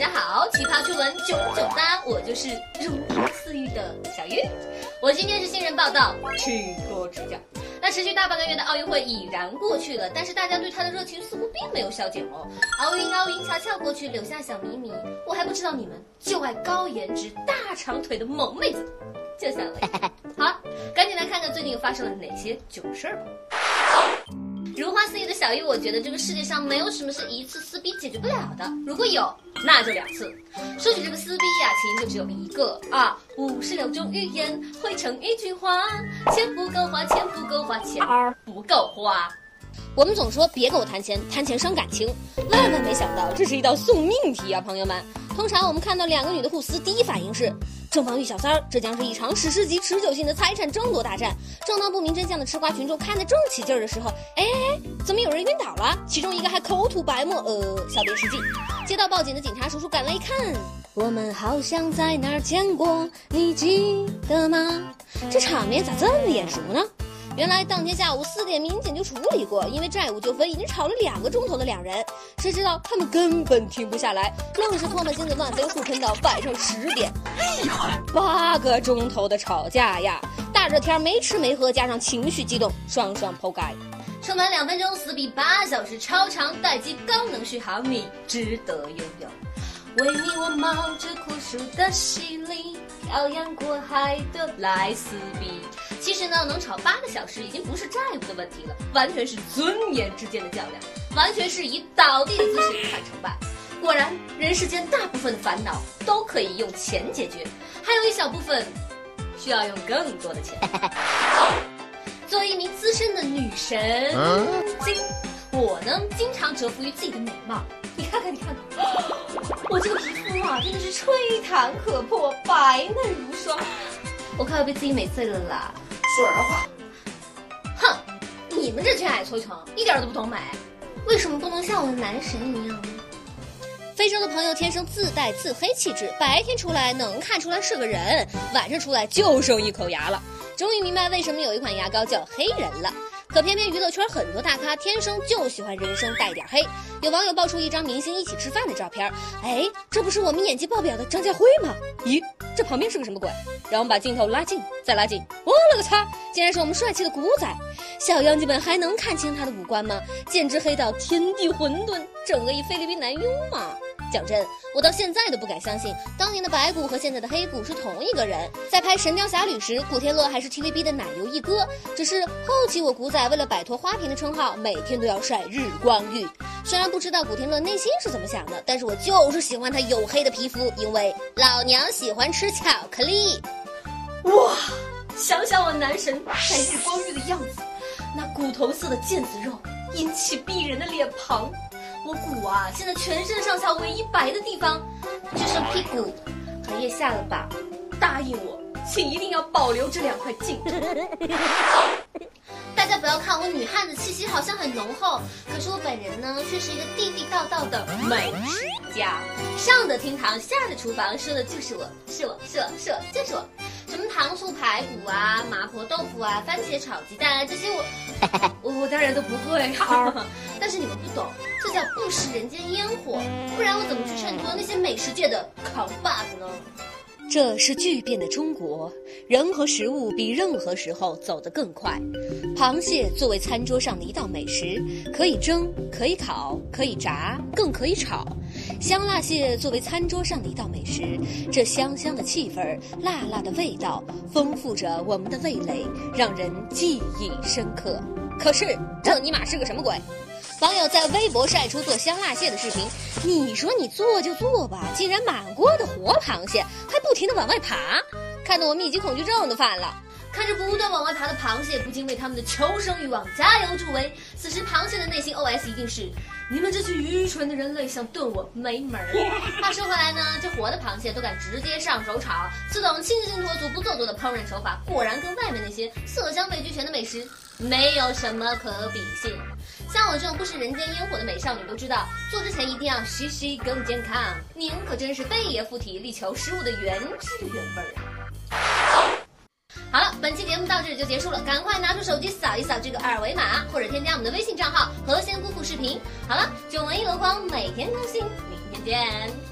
大家好！奇葩趣闻九九八，我就是如花似玉的小玉。我今天是新人报道，请多指教。那持续大半个月的奥运会已然过去了，但是大家对它的热情似乎并没有消减哦。奥运奥运悄悄过去，留下小秘密，我还不知道你们就爱高颜值、大长腿的萌妹子，就像我。好，赶紧来看看最近发生了哪些囧事儿吧。如花似玉的小玉，我觉得这个世界上没有什么是一次撕逼解决不了的。如果有，那就两次。说起这个撕逼呀，起因就只有一个啊。五十六种语言汇成一句话：钱不够花，钱不够花，钱不够花。我们总说别跟我谈钱，谈钱伤感情。万万没想到，这是一道送命题啊，朋友们。通常我们看到两个女的互撕，第一反应是。正房与小三儿，这将是一场史诗级、持久性的财产争夺大战。正当不明真相的吃瓜群众看得正起劲儿的时候，哎哎哎，怎么有人晕倒了？其中一个还口吐白沫，呃，小别失禁。接到报警的警察叔叔赶来一看，我们好像在哪儿见过，你记得吗？这场面咋这么眼熟呢？原来当天下午四点，民警就处理过，因为债务纠纷已经吵了两个钟头的两人，谁知道他们根本停不下来，愣是唾沫星子乱飞，互喷到晚上十点，厉害！八个钟头的吵架呀，大热天没吃没喝，加上情绪激动，双双剖开。充满两分钟，撕逼八小时，超长待机，高能续航，你值得拥有。为你我冒着酷暑的洗礼，漂洋过海的来撕逼。其实呢，能吵八个小时已经不是债务的问题了，完全是尊严之间的较量，完全是以倒地的姿势看成败。果然，人世间大部分的烦恼都可以用钱解决，还有一小部分需要用更多的钱。作为一名资深的女神经，我呢经常折服于自己的美貌。你看看，你看看，我这个皮肤啊，真的是吹弹可破，白嫩如霜，我快要被自己美醉了啦！说人话，哼，你们这群矮矬穷，一点都不懂美，为什么不能像我的男神一样呢？非洲的朋友天生自带自黑气质，白天出来能看出来是个人，晚上出来就剩一口牙了。终于明白为什么有一款牙膏叫黑人了。可偏偏娱乐圈很多大咖天生就喜欢人生带点黑。有网友爆出一张明星一起吃饭的照片，哎，这不是我们演技爆表的张家辉吗？咦，这旁边是个什么鬼？让我们把镜头拉近，再拉近。我勒个擦，竟然是我们帅气的古仔！小妖精们还能看清他的五官吗？简直黑到天地混沌，整个一菲律宾男优嘛！讲真，我到现在都不敢相信，当年的白骨和现在的黑骨是同一个人。在拍《神雕侠侣》时，古天乐还是 TVB 的奶油一哥，只是后期我古仔为了摆脱花瓶的称号，每天都要晒日光浴。虽然不知道古天乐内心是怎么想的，但是我就是喜欢他黝黑的皮肤，因为老娘喜欢吃巧克力。哇，想想我男神晒日光浴的样子，那骨头色的腱子肉，英气逼人的脸庞。我骨啊，现在全身上下唯一白的地方，就剩屁股和腋下了吧？答应我，请一定要保留这两块净土。大家不要看我女汉子气息好像很浓厚，可是我本人呢，却是一个地地道道的美食家。上的厅堂，下的厨房，说的就是我，是我，是我，是我，就是我。什么糖醋排骨啊，麻婆豆腐啊，番茄炒鸡蛋啊，这些我，我我当然都不会。但是你们不懂，这叫不食人间烟火，不然我怎么去衬托那些美食界的扛把子呢？这是巨变的中国，人和食物比任何时候走得更快。螃蟹作为餐桌上的一道美食，可以蒸，可以烤，可以炸，更可以炒。香辣蟹作为餐桌上的一道美食，这香香的气氛，辣辣的味道，丰富着我们的味蕾，让人记忆深刻。可是这尼玛是个什么鬼？网友在微博晒出做香辣蟹的视频，你说你做就做吧，竟然满锅的活螃蟹还不停的往外爬，看得我密集恐惧症都犯了。看着不断往外爬的螃蟹，不禁为他们的求生欲望加油助威。此时螃蟹的内心 OS 一定是：你们这群愚蠢的人类想炖我没门儿。话说回来呢，这活的螃蟹都敢直接上手炒，这种清新脱俗、不做作的烹饪手法，果然跟外面那些色香味俱全的美食没有什么可比性。像我这种不食人间烟火的美少女都知道，做之前一定要洗洗更健康。您可真是贝爷附体，力求食物的原汁原味儿。本期节目到这里就结束了，赶快拿出手机扫一扫这个二维码，或者添加我们的微信账号“和仙姑父视频”。好了，九文一箩筐，每天更新。明天见。